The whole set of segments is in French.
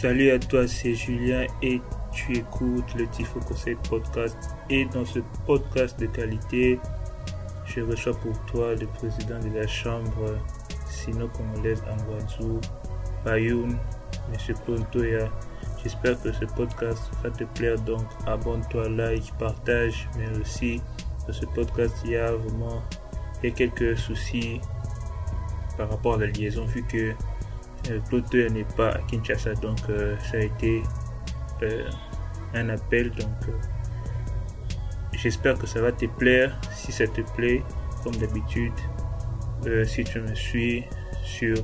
Salut à toi, c'est Julien et tu écoutes le Tifo Conseil Podcast. Et dans ce podcast de qualité, je reçois pour toi le président de la Chambre sino-congolaise Angwadzu, Bayoun, M. Klontoya. J'espère que ce podcast va te plaire, donc abonne-toi, like, partage, mais aussi dans ce podcast, il y a vraiment quelques soucis par rapport à la liaison, vu que euh, n'est pas à Kinshasa, donc euh, ça a été euh, un appel. Donc j'espère que ça va te plaire. Si ça te plaît, comme d'habitude, si tu me suis sur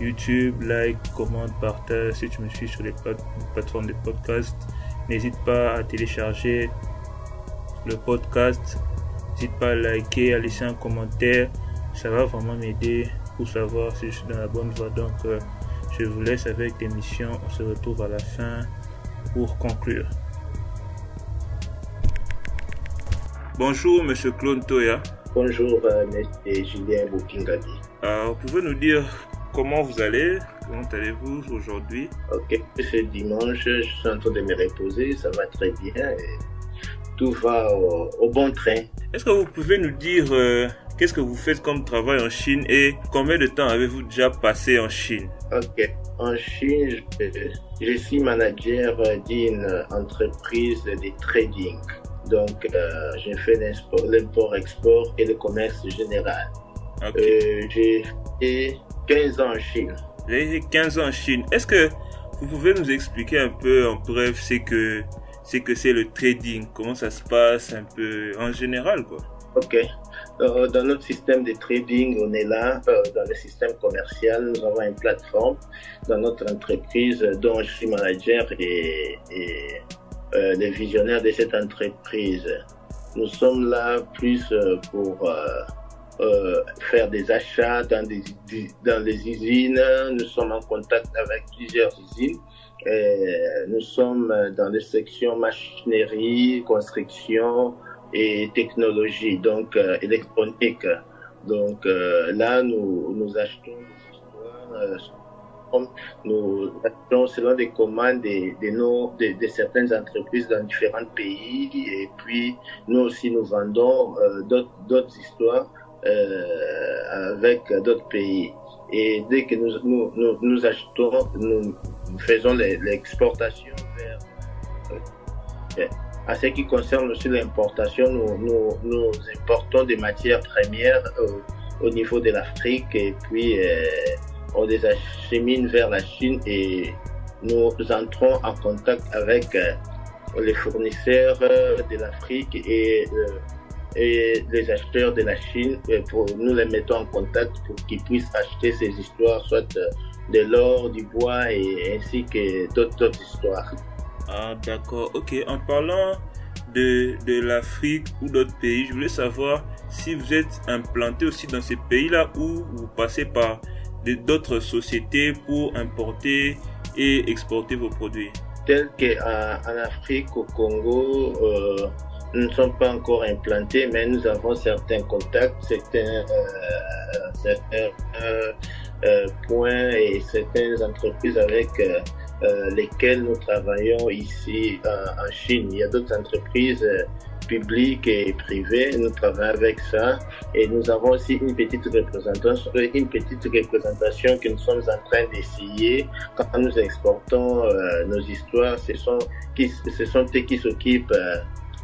YouTube, like, commente, partage. Si tu me suis sur les plateformes de podcast, n'hésite pas à télécharger le podcast. N'hésite pas à liker, à laisser un commentaire. Ça va vraiment m'aider pour savoir si je suis dans la bonne voie. Donc, euh, je vous laisse avec l'émission. On se retrouve à la fin pour conclure. Bonjour, monsieur Claude Toya. Bonjour, monsieur Julien Boukingadi. Alors, vous pouvez nous dire comment vous allez? Comment allez-vous aujourd'hui? Ok, ce dimanche, je suis en train de me reposer, ça va très bien et tout va au, bon train. Est-ce que vous pouvez nous dire euh, Qu'est-ce que vous faites comme travail en Chine et combien de temps avez-vous déjà passé en Chine? Ok, en Chine, je, suis manager d'une entreprise de trading. Donc, euh, j'ai fait l'import-export et le commerce général. Euh, j'ai fait 15 ans en Chine. Vous avez 15 ans en Chine. Est-ce que vous pouvez nous expliquer un peu en bref ce que c'est que c'est le trading, comment ça se passe un peu en général quoi? Ok. Euh, dans notre système de trading, on est là. Euh, dans le système commercial, nous avons une plateforme dans notre entreprise dont je suis manager et, et euh, le visionnaire de cette entreprise. Nous sommes là plus euh, pour euh, faire des achats dans, des, dans les usines. Nous sommes en contact avec plusieurs usines. nous sommes dans les sections machinerie, construction, et technologie, donc euh, électronique. Donc euh, là, nous, nous achetons euh, nous achetons selon des commandes de, de, nos, de, certaines entreprises dans différents pays et puis nous aussi nous vendons d'autres histoires avec d'autres pays. Et dès que nous, nous, nous achetons, nous faisons l'exportation vers en ce qui concerne aussi l'importation, nous, importons des matières premières euh, au niveau de l'Afrique et puis euh, on les achemine vers la Chine et nous entrons en contact avec euh, les fournisseurs de l'Afrique et, et les acheteurs de la Chine pour nous les mettons en contact pour qu'ils puissent acheter ces histoires, soit de l'or, du bois et ainsi que d'autres histoires. Ah, d'accord. Ok, en parlant de, de l'Afrique ou d'autres pays, je voulais savoir si vous êtes implanté aussi dans ces pays-là ou vous passez par d'autres sociétés pour importer et exporter vos produits. Tel qu'en Afrique, au Congo, euh, nous ne sommes pas encore implantés, mais nous avons certains contacts, certains, certains euh, euh points et certaines entreprises avec euh, euh, lesquels nous travaillons ici euh, en Chine. Il y a d'autres entreprises euh, publiques et privées. Nous travaillons avec ça et nous avons aussi une petite représentation, une petite représentation que nous sommes en train d'essayer quand nous exportons nos histoires. Ce sont qui, ce sont eux qui s'occupent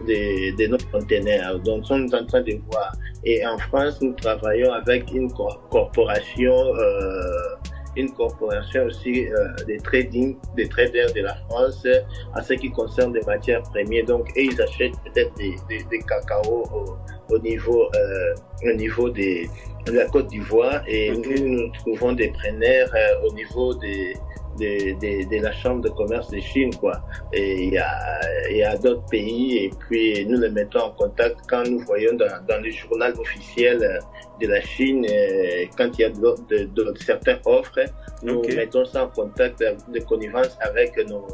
de, de, nos conteneurs. Donc, nous sommes en train de voir. Et en France, nous travaillons avec une corporation euh, une corporation aussi euh, des trading, des traders de la France en ce qui concerne des matières premières. Donc, et ils achètent peut-être des, des, des, cacao au, au niveau, euh, au niveau des, de la Côte d'Ivoire et nous, nous trouvons des preneurs euh, au niveau des, de, de, de, la Chambre de commerce de Chine, quoi. Et il y a, il y a d'autres pays, et puis nous les mettons en contact quand nous voyons dans, dans le journal officiel de la Chine, euh, quand il y a de, de, certaines offres, nous mettons ça en contact de connivence avec nos,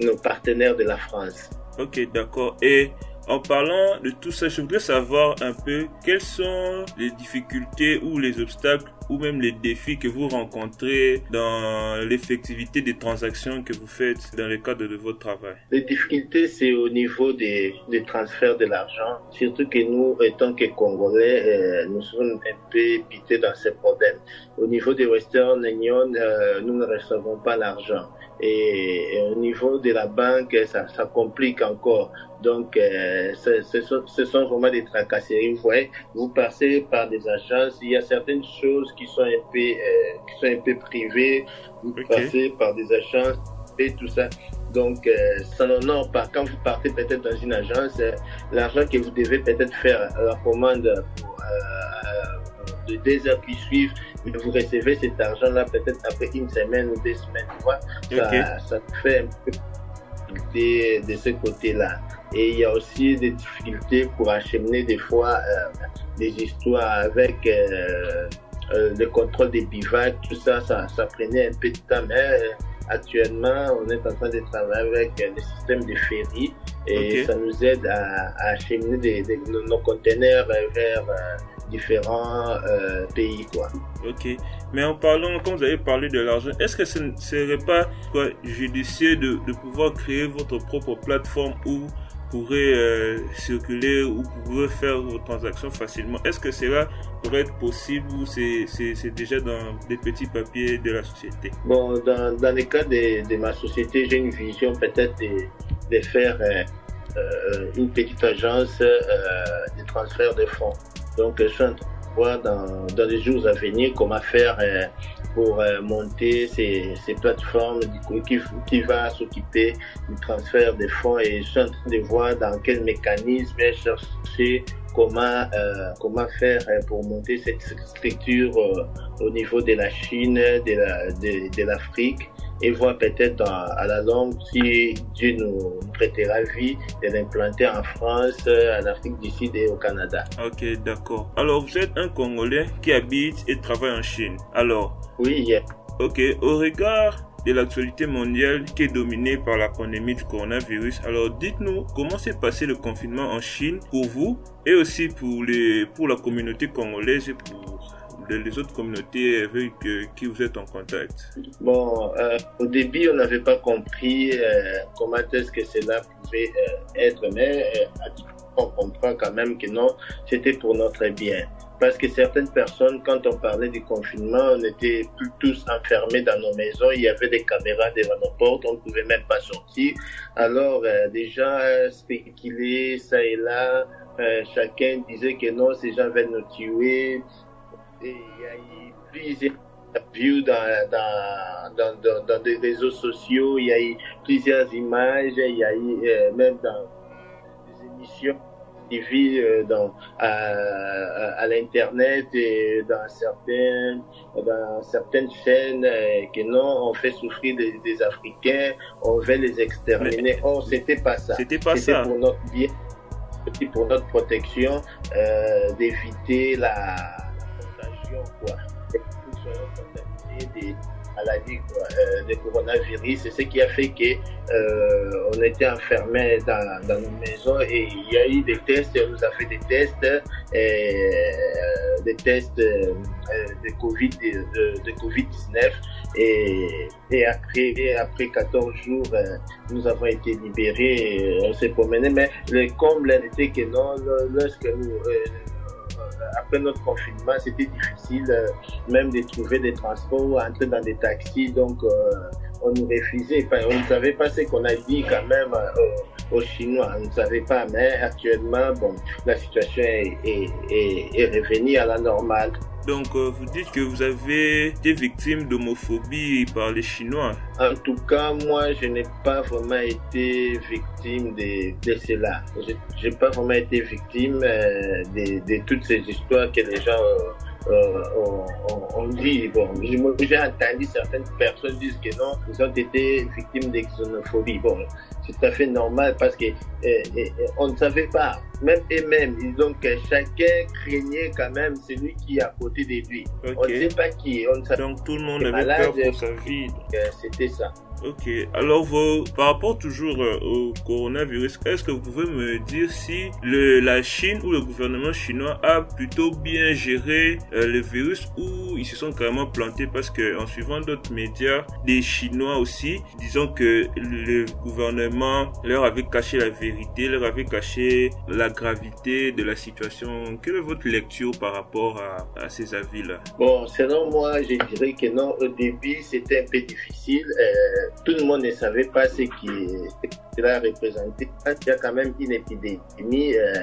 nos partenaires de la France. Ok, d'accord. Et en parlant de tout ça, je voudrais savoir un peu quelles sont les difficultés ou les obstacles ou même les défis que vous rencontrez dans l'effectivité des transactions que vous faites dans le cadre de votre travail? Les difficultés, c'est au niveau des, des transferts de l'argent. Surtout que nous, étant que Congolais, euh, nous sommes un peu pités dans ces problèmes. Au niveau des Western Union, euh, nous ne recevons pas l'argent. Et, au niveau de la banque, ça, ça complique encore. Donc, euh, ce, sont, ce, sont, vraiment des tracasseries. Vous voyez, vous passez par des agences, il y a certaines choses qui sont un peu, euh, qui sont un peu privées. Vous okay. passez par des agences et tout ça. Donc, euh, ça n'honore pas. Quand vous partez peut-être dans une agence, l'argent que vous devez peut-être faire la commande pour, de deux heures qui suivent, mais vous recevez cet argent-là peut-être après une semaine ou deux semaines, tu vois. Okay. Ça, ça fait un peu de, de ce côté-là. Et il y a aussi des difficultés pour acheminer des fois euh, des histoires avec euh, euh, le contrôle des bivacs, tout ça, ça, ça prenait un peu de temps. Mais actuellement, on est en train de travailler avec le système de ferry et okay. ça nous aide à, à acheminer des, des, nos conteneurs vers différents euh, pays quoi. Ok, mais en parlant, comme vous avez parlé de l'argent, est-ce que ce ne serait pas quoi, judicieux de, de pouvoir créer votre propre plateforme où vous pourrez euh, circuler ou pourrez faire vos transactions facilement Est-ce que cela pourrait être possible ou c'est déjà dans des petits papiers de la société? Bon, dans, dans le cas de, de ma société, j'ai une vision peut-être de, de faire euh, euh, une petite agence de transfert de fonds. Donc, je suis voir dans, dans les jours à venir comment faire euh, pour euh, monter ces, ces plateformes qui, qui va s'occuper du transfert des fonds et je suis en train de voir dans quel mécanisme chercher comment euh, comment faire pour monter cette structure au niveau de la Chine, de la de, de l'Afrique et voir peut-être à la longue si Dieu nous prêtera vie de l'implanter en France, en Afrique du Sud et au Canada. Ok, d'accord. Alors, vous êtes un Congolais qui habite et travaille en Chine. Alors? Oui, yeah. Ok, au regard de l'actualité mondiale qui est dominée par la pandémie du coronavirus. Alors dites-nous comment s'est passé le confinement en Chine pour vous et aussi pour, les, pour la communauté congolaise et pour les autres communautés avec euh, qui vous êtes en contact Bon, euh, au début, on n'avait pas compris euh, comment est-ce que cela pouvait euh, être, mais on comprend quand même que non, c'était pour notre bien. Parce que certaines personnes, quand on parlait du confinement, on était plus tous enfermés dans nos maisons. Il y avait des caméras devant nos portes, on ne pouvait même pas sortir. Alors, des gens spéculaient ça et là. chacun disait que non, ces gens veulent nous tuer il y a eu plusieurs interviews dans, dans, dans, dans, dans des réseaux sociaux, il y a eu plusieurs images, il y a eu euh, même dans des émissions TV euh, dans, à, à, à l'internet et dans certaines dans certaines chaînes euh, que non on fait souffrir des, des Africains. On veut les exterminer. Mais, oh c'était pas ça. c'était pas ça. pour notre bien. Pour notre protection euh, d'éviter la quoi. des maladies quoi, euh, de coronavirus. C'est ce qui a fait que euh, on était enfermés dans, dans, nos maisons et il y a eu des tests, on nous a fait des tests, et, euh, des tests de Covid de, de Covid-19 et, et après après 14 jours nous avons été libérés, on s'est promené mais le comble était que non lorsque nous après notre confinement, c'était difficile euh, même de trouver des transports, entrer dans des taxis. Donc, euh, on nous refusait. On ne savait pas ce qu'on a dit quand même euh, aux Chinois. On ne savait pas. Mais actuellement, bon, la situation est revenue à la normale. Donc, euh, vous dites que vous avez été victime d'homophobie par les Chinois. En tout cas, moi, je n'ai pas vraiment été victime de, de cela. Je n'ai pas vraiment été victime euh, de, de, toutes ces histoires que les gens euh, on, on, dit, bon, j'ai entendu certaines personnes dire que non, ils ont été victimes de xénophobie. Bon, c'est tout à fait normal parce que eh, eh, on ne savait pas, même eux-mêmes, donc chacun craignait quand même celui qui est à côté de lui. Okay. On ne sait pas qui. On donc tout le monde avait peur pour sa vie. C'était ça. Ok, alors vous, par rapport toujours euh, au coronavirus, est-ce que vous pouvez me dire si le, la Chine ou le gouvernement chinois a plutôt bien géré euh, le virus ou ils se sont carrément plantés parce que en suivant d'autres médias, des Chinois aussi, disons que le gouvernement leur avait caché la vérité, leur avait caché la gravité de la situation. Quelle est votre lecture par rapport à, à ces avis-là? Bon, selon moi, je dirais que non, au début, c'était un peu difficile. Euh, tout le monde ne savait pas ce qui cela représentait. Il y a quand même une épidémie euh,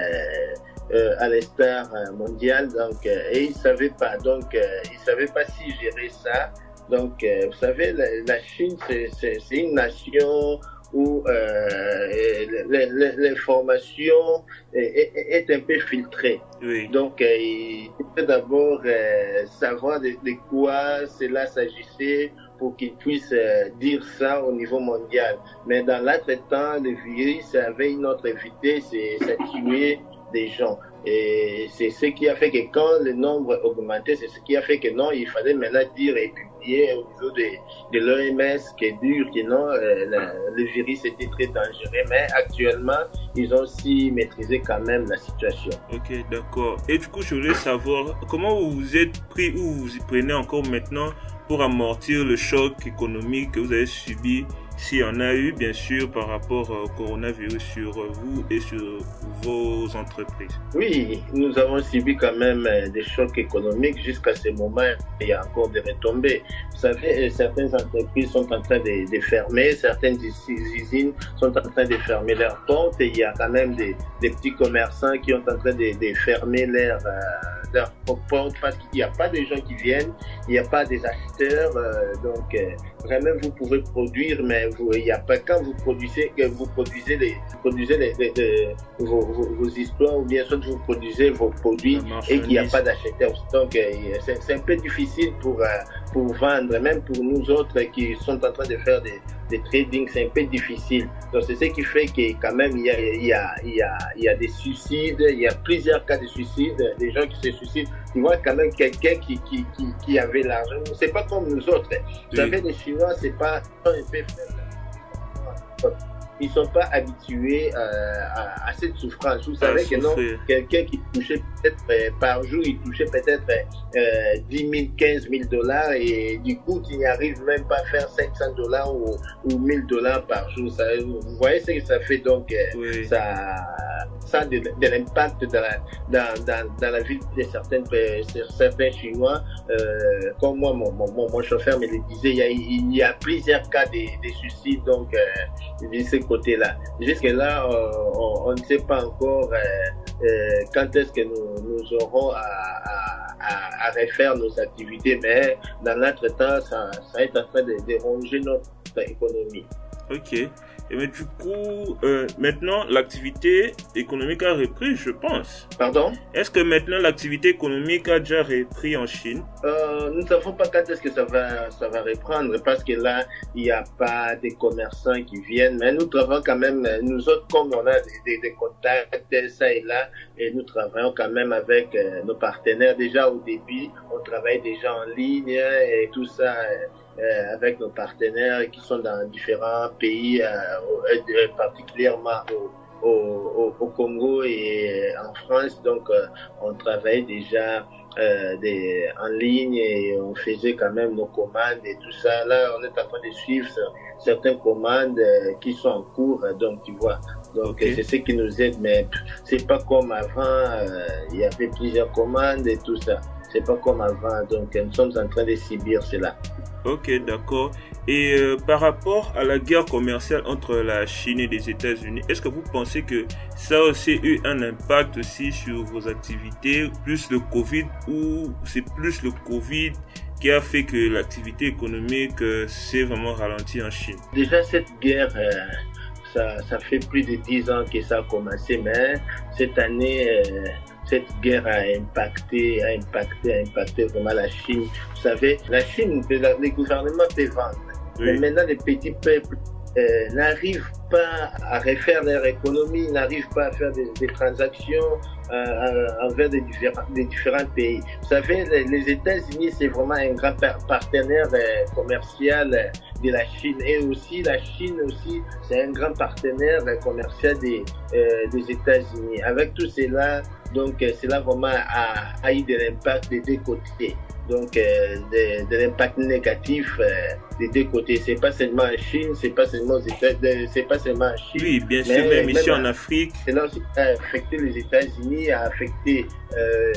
euh, à l'estar mondial, donc et ils savaient pas, donc ils savaient pas si gérer ça. Donc, vous savez, la, Chine, c'est une nation où l'information est, est, un peu filtrée. Oui. Donc, il faut d'abord savoir de, de quoi cela s'agissait pour qu'ils puissent euh, dire ça au niveau mondial. Mais dans l'entretemps, le virus avait une autre vitesse c'est ça tuait des gens. Et c'est ce qui a fait que quand le nombre augmentait, c'est ce qui a fait que non, il fallait maintenant dire et publier au niveau de, de l'OMS qui est dur, que non, euh, le, virus était très dangereux. Mais actuellement, ils ont aussi maîtrisé quand même la situation. Ok, d'accord. Et du coup, je voulais savoir comment vous vous êtes pris ou vous y prenez encore maintenant pour amortir le choc économique que vous avez subi s'il y en a eu, bien sûr, par rapport au coronavirus sur vous et sur vos entreprises Oui, nous avons subi quand même euh, des chocs économiques jusqu'à ce moment. Il y a encore des retombées. Vous savez, euh, certaines entreprises sont en train de, fermer, certaines usines sont en train de fermer leurs portes et il y a quand même des, petits commerçants qui sont en train de, fermer leurs, euh, portes parce qu'il n'y a pas de gens qui viennent, il n'y a pas des acheteurs. donc, vraiment, vous pouvez produire, mais il n'y a pas quand vous produisez que vous produisez les produisez les, vos, vos, histoires ou bien soit vous produisez vos produits et qu'il n'y a pas d'acheteurs. Donc c'est un peu difficile pour euh, pour vendre, même pour nous autres qui sont en train de faire des, des trading, c'est un peu difficile. Donc c'est ce qui fait que quand même il y a il y a il y a il y a des suicides, il y a plusieurs cas de suicides, des gens qui se suicident. Tu vois quand même quelqu'un qui qui qui, qui avait l'argent. C'est pas comme nous autres. Vous savez les Chinois c'est pas un peu ils sont pas habitués euh, à, à, cette souffrance. Vous savez que non, quelqu'un qui touchait peut-être euh, par jour, il touchait peut-être euh, 10 000, 15 000 dollars et du coup, il n'y arrive même pas à faire 500 dollars ou, ou 1000 dollars par jour. Ça, vous voyez ce que ça fait donc euh, ça, ça de, de l'impact dans la, dans, dans, dans, la vie de certaines, certains Chinois. Euh, comme moi, mon, mon, mon, chauffeur me le disait, il y a, il y a plusieurs cas de, de suicides donc de ce côté-là. Jusque-là, on, on, ne sait pas encore quand est-ce que nous, nous aurons à, refaire nos activités, mais dans notre ça, ça est en train de, de ronger notre économie. Ok. Et mais du coup, euh, maintenant, l'activité économique a repris, je pense. Pardon? Est-ce que maintenant l'activité économique a déjà repris en Chine? Euh, Nous ne savons pas quand est-ce que ça va, ça va reprendre, parce que là, il n'y a pas des commerçants qui viennent, mais nous travaillons quand même, nous autres, comme on a des, des, contacts, ça et là, et nous travaillons quand même avec euh, nos partenaires. Déjà au début, on travaille déjà en ligne et tout ça. Euh, avec nos partenaires qui sont dans différents pays, euh, euh particulièrement au, au, au, Congo et en France. Donc, euh, on travaille déjà des, en ligne et on faisait quand même nos commandes et tout ça. Là, on est en train de suivre certaines commandes qui sont en cours. Donc, tu vois, donc okay. c'est ce qui nous aide. Mais c'est pas comme avant. Il y avait plusieurs commandes et tout ça. C'est pas comme avant. Donc, nous sommes en train de subir cela. Ok, d'accord. Et euh, par rapport à la guerre commerciale entre la Chine et les États-Unis, est-ce que vous pensez que ça a aussi eu un impact aussi sur vos activités, plus le Covid, ou c'est plus le Covid qui a fait que l'activité économique euh, s'est vraiment ralentie en Chine? Déjà, cette guerre, euh, ça, ça, fait plus de dix ans que ça a commencé, mais cette année, euh, cette guerre a impacté, a impacté, a impacté vraiment la Chine. Vous savez, la Chine, les gouvernements peuvent vendre. Oui. Mais maintenant, les petits peuples euh, n'arrivent pas à refaire leur économie, n'arrivent pas à faire des, des transactions euh, envers des différents, des différents pays. Vous savez, les, les États-Unis, c'est vraiment un grand partenaire euh, commercial de la Chine. Et aussi, la Chine aussi, c'est un grand partenaire commercial des, des États-Unis. Avec tout cela, donc cela vraiment a, a eu de l'impact des deux côtés donc euh, de, de l'impact négatif euh, des deux côtés. C'est pas seulement en Chine, c'est pas seulement aux États, c'est pas seulement en Chine. Oui, bien sûr, même, ici en Afrique. Cela aussi a affecté les États-Unis, a affecté, euh,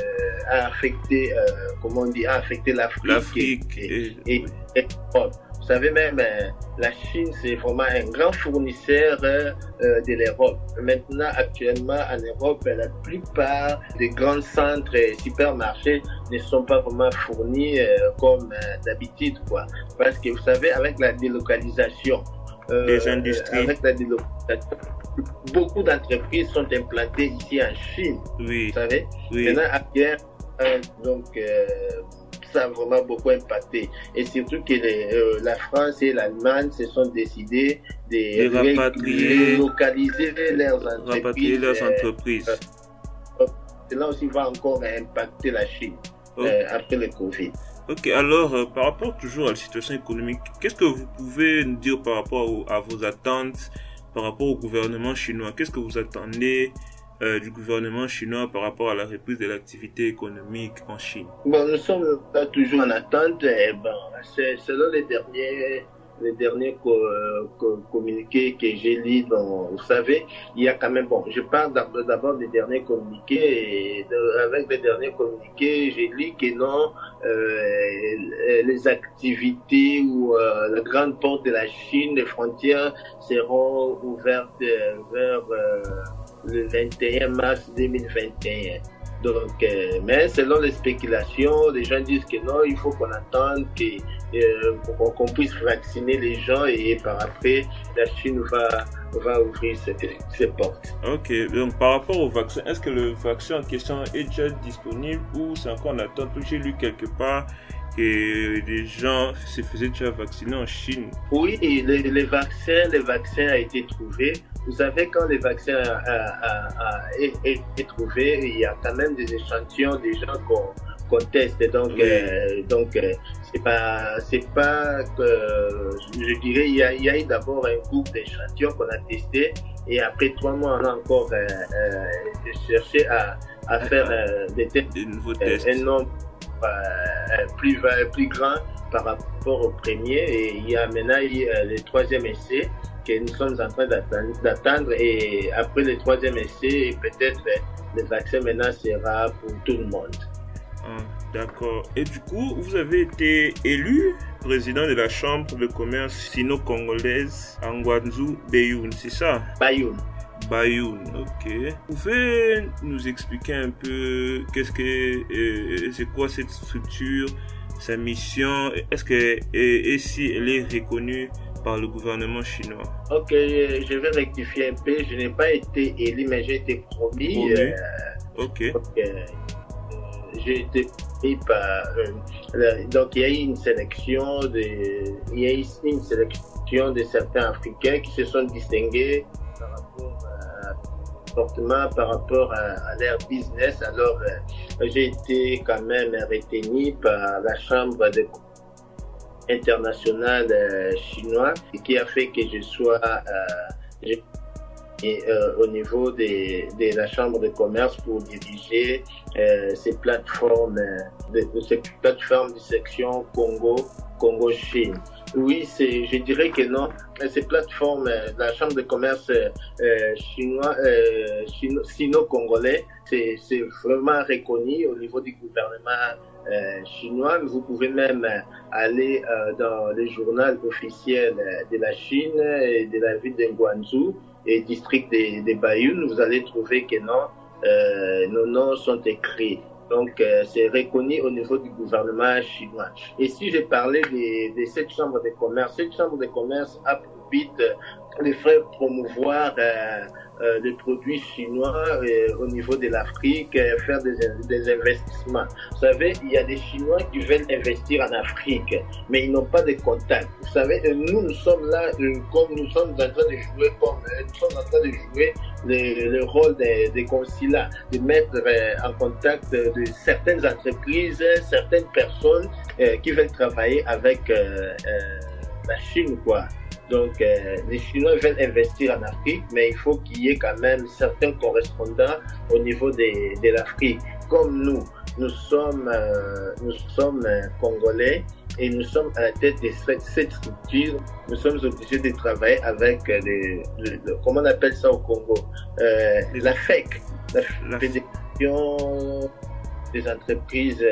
a affecté, euh, comment on dit, a affecté l'Afrique. L'Afrique et, et, et, et vous savez même, euh, la Chine, c'est vraiment un grand fournisseur euh, de l'Europe. Maintenant, actuellement, en Europe, la plupart des grands centres et supermarchés ne sont pas vraiment fournis euh, comme d'habitude, quoi. Parce que vous savez, avec la délocalisation, des industries. avec la délocalisation, beaucoup d'entreprises sont implantées ici en Chine. Oui. Vous savez, Oui. maintenant, après, donc, ça a vraiment beaucoup impacté. Et surtout que les, euh, la France et l'Allemagne se sont décidés de, De rapatrier- localiser leurs entreprises. Rapatrier leurs euh, entreprises. Cela aussi va encore impacter la Chine euh, après le Covid. Ok, alors euh, par rapport toujours à la situation économique, qu'est-ce que vous pouvez nous dire par rapport au- à vos attentes par rapport au gouvernement chinois? Qu'est-ce que vous attendez euh, du gouvernement chinois par rapport à la reprise de l'activité économique en Chine Bon, nous sommes là toujours en attente. Et bon, c'est selon les derniers, les derniers co- co- communiqués que j'ai lus, vous savez, il y a quand même, bon, je parle d'ab- d'abord des derniers communiqués et avec les derniers communiqués, j'ai lu que non, euh, les activités ou euh, la grande porte de la Chine, les frontières seront ouvertes vers le 21 mars 2021. Donc, euh, mais selon les spéculations, les gens disent que non, il faut qu'on attende que, euh, qu'on qu'on puisse vacciner les gens et par après, la Chine va, va ouvrir ses, ses portes. Ok, donc par rapport au vaccin, est-ce que le vaccin en question est déjà disponible ou c'est encore en attente? J'ai lu quelque part que des gens se faisaient déjà vacciner en Chine. Oui, les, les vaccins, les vaccins a été trouvé. Vous savez, quand les vaccins a, a, a, été trouvé, il y a quand même des échantillons des gens qu'on qu'on teste. Donc, Oui. euh, donc euh, c'est pas, c'est pas que, je dirais, il y a, il y a eu d'abord un groupe d'échantillons qu'on a testé et après trois mois, on a encore euh, euh, cherché à, à faire euh, des tests Des nouveaux euh, tests. un nombre euh, plus, plus grand par rapport au premier. Et il y a maintenant il y a le troisième essai que nous sommes en train d'attendre. Et après le troisième essai, peut-être le vaccin maintenant sera pour tout le monde. Ah, D'accord. Et du coup, vous avez été élu président de la Chambre de commerce sino-congolaise à Ngwanzu Beyoun, c'est ça? Bayoum. Bayoun, ok. Vous pouvez nous expliquer un peu qu'est-ce que euh, c'est quoi cette structure, sa mission, est-ce que et, et si elle est reconnue par le gouvernement chinois Ok, je vais rectifier un peu. Je n'ai pas été élu, mais j'ai été promis. Promu. Euh, Ok. euh, j'ai été pris par. euh, donc, il y a eu une sélection de, il y a eu une sélection de certains Africains qui se sont distingués par rapport à, fortement par rapport à, à leur business. Alors, euh, j'ai été quand même retenu par la Chambre de internationale euh, chinoise et qui a fait que je sois euh, euh, au niveau des- de la chambre de commerce pour diriger euh, ces plateformes, de, de ces plateformes de section Congo, Congo Chine. Oui, c'est, je dirais que non. Ces plateformes, la chambre de commerce chinois, chino- sino-congolais, c'est, c'est vraiment reconnu au niveau du gouvernement chinois. Vous pouvez même euh, aller euh, dans le journal officiel euh, de la Chine et de la ville de Guangzhou et district de, de Bayoun, vous allez trouver que non, euh, nos noms sont écrits. Donc, euh, c'est reconnu au niveau du gouvernement chinois. Et si je parlais de, de cette chambre de commerce, cette chambre de commerce a but euh, de faire promouvoir euh, euh, les produits chinois euh, au niveau de l'Afrique, faire des, des investissements. Vous savez, il y a des Chinois qui veulent investir en Afrique, mais ils n'ont pas de contact. Vous savez, nous, nous sommes là, comme nous sommes en train de jouer, comme nous sommes en train de jouer le, le rôle des, des de mettre en contact certaines entreprises, certaines personnes qui veulent travailler avec la Chine, quoi. Donc, euh, les Chinois veulent investir en Afrique, mais il faut qu'il y ait quand même certains correspondants au niveau des, de l'Afrique. Comme nous, nous sommes, euh, nous sommes euh, congolais et nous sommes à la tête de cette, structure. Nous sommes obligés de travailler avec les, comment on appelle ça au Congo, euh, la FEC, la, Fédération des entreprises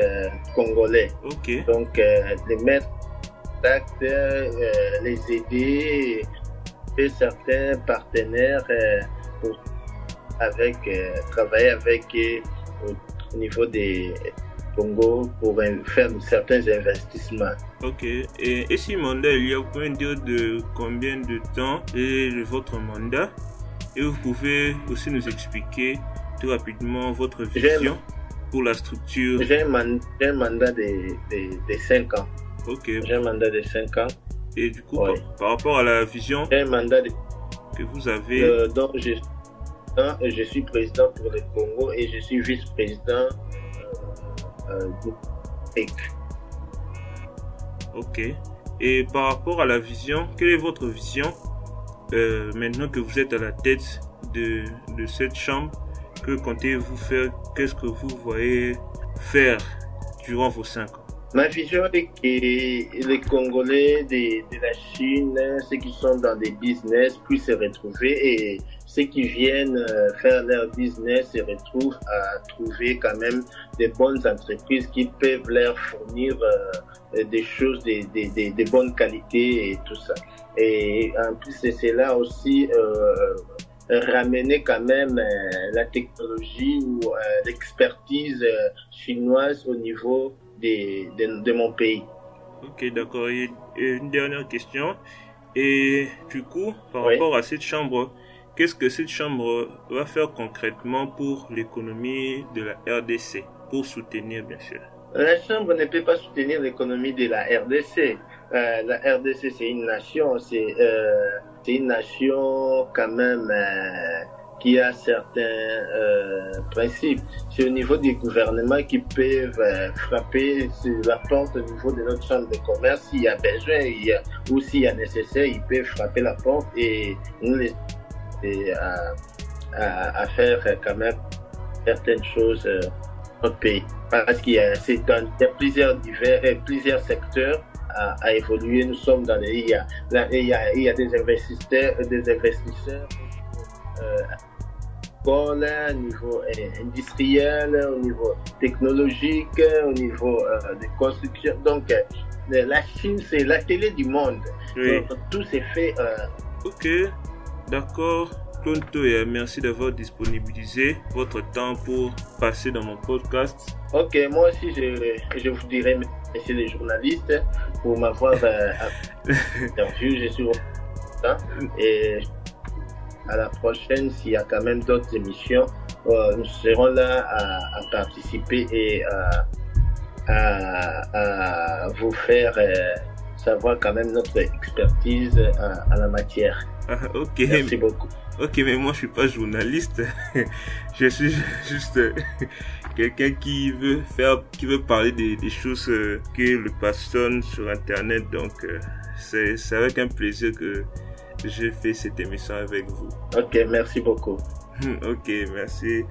congolais. Ok. Donc, les mettre euh, les aider et certains partenaires euh, pour avec, euh, travailler avec au, niveau des Congo pour faire certains investissements. Ok. Et, et si mandat, il y a, pouvez dire de combien de temps est votre mandat? Et vous pouvez aussi nous expliquer tout rapidement votre vision pour la structure. J'ai un, mandat de, de, de 5 ans. J'ai un mandat de 5 ans. Et du coup, par, rapport à la vision un mandat que vous avez. Euh, donc, je, je, suis président pour le Congo et je suis vice-président euh, euh, du PEC. Ok. Et par rapport à la vision, quelle est votre vision maintenant que vous êtes à la tête de, de cette chambre Que comptez-vous faire Qu'est-ce que vous voyez faire durant vos 5 ans? Ma vision est que les Congolais de, la Chine, ceux qui sont dans des business, puissent se retrouver et ceux qui viennent euh, faire leur business se retrouvent à trouver quand même des bonnes entreprises qui peuvent leur fournir euh, des choses de, de, de, bonne qualité et tout ça. Et en plus de cela aussi, euh, ramener quand même la technologie ou l'expertise chinoise au niveau de, de, mon pays. Ok, d'accord. Et une dernière question. Et du coup, par rapport à cette chambre, qu'est-ce que cette chambre va faire concrètement pour l'économie de la RDC, pour soutenir bien sûr? La chambre ne peut pas soutenir l'économie de la RDC. Euh, la RDC, c'est une nation, c'est euh, une nation quand même euh, qui a certains euh, principes. C'est au niveau des gouvernements qui peuvent euh, frapper sur la porte au niveau de notre chambre de commerce. S'il y a besoin ou s'il y a nécessaire, ils peuvent frapper la porte et nous les à, à, faire quand même certaines choses euh, notre pays. Parce qu'il y a, plusieurs divers, euh, plusieurs secteurs à, évoluer. Nous sommes dans les, il y a, il y a, il y a des investisseurs, des investisseurs euh, au niveau euh, industriel, au niveau technologique, au niveau euh, de construction. Donc, euh, la Chine, c'est la télé du monde. tout s'est fait. Ok, d'accord. Tonto et merci d'avoir disponibilisé votre temps pour passer dans mon podcast. Ok, moi aussi, je, je vous dirais merci les journalistes pour m'avoir interviewé. je suis et à la prochaine, s'il y a quand même d'autres émissions, euh, nous serons là à, participer et à, vous faire euh, savoir quand même notre expertise à, la matière. Ah, ok. Merci beaucoup. Ok, mais moi je suis pas journaliste. je suis juste quelqu'un qui veut faire, qui veut parler des, des choses euh, que le passionne sur Internet. Donc c'est avec un plaisir que j'ai fait cette émission avec vous. Ok, merci beaucoup. ok, merci.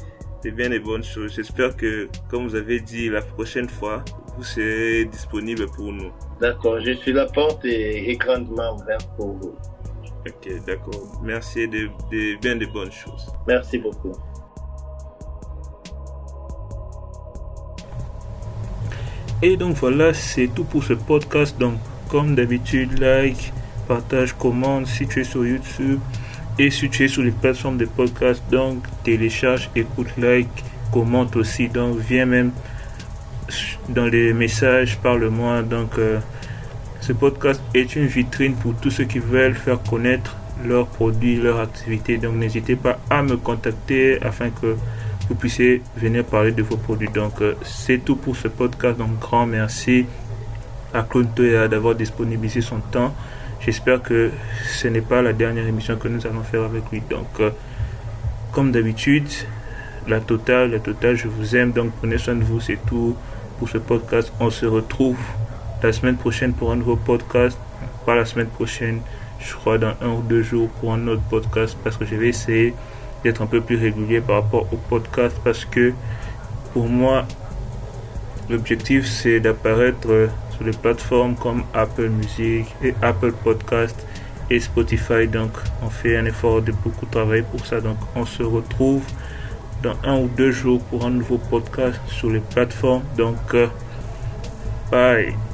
C'est bien des bonnes choses. J'espère que, comme vous avez dit, la prochaine fois, vous serez disponible pour nous. D'accord, je suis la porte est, grandement ouverte pour vous. Ok, d'accord. Merci de, de bien de bonnes choses. Merci beaucoup. Et donc voilà, c'est tout pour ce podcast. Donc, comme d'habitude, like, partage, commente si tu es sur YouTube et si tu es sur les plateformes de podcast. Donc, télécharge, écoute, like, commente aussi. Donc, viens même dans les messages, parle-moi. Donc, euh, ce podcast est une vitrine pour tous ceux qui veulent faire connaître leurs produits, leurs activités. Donc, n'hésitez pas à me contacter afin que vous puissiez venir parler de vos produits. Donc, euh, c'est tout pour ce podcast. Donc, grand merci à Claude d'avoir disponibilisé son temps. J'espère que ce n'est pas la dernière émission que nous allons faire avec lui. Donc, euh, comme d'habitude, la totale, la totale, je vous aime. Donc, prenez soin de vous. C'est tout pour ce podcast. On se retrouve la semaine prochaine pour un nouveau podcast. pas la semaine prochaine, je crois dans un ou deux jours pour un autre podcast parce que je vais essayer d'être un peu plus régulier par rapport au podcast parce que pour moi, l'objectif c'est d'apparaître sur des plateformes comme Apple Music et Apple Podcast et Spotify. Donc, on fait un effort de beaucoup de travail pour ça. Donc, on se retrouve dans un ou deux jours pour un nouveau podcast sur les plateformes. Donc, euh, bye.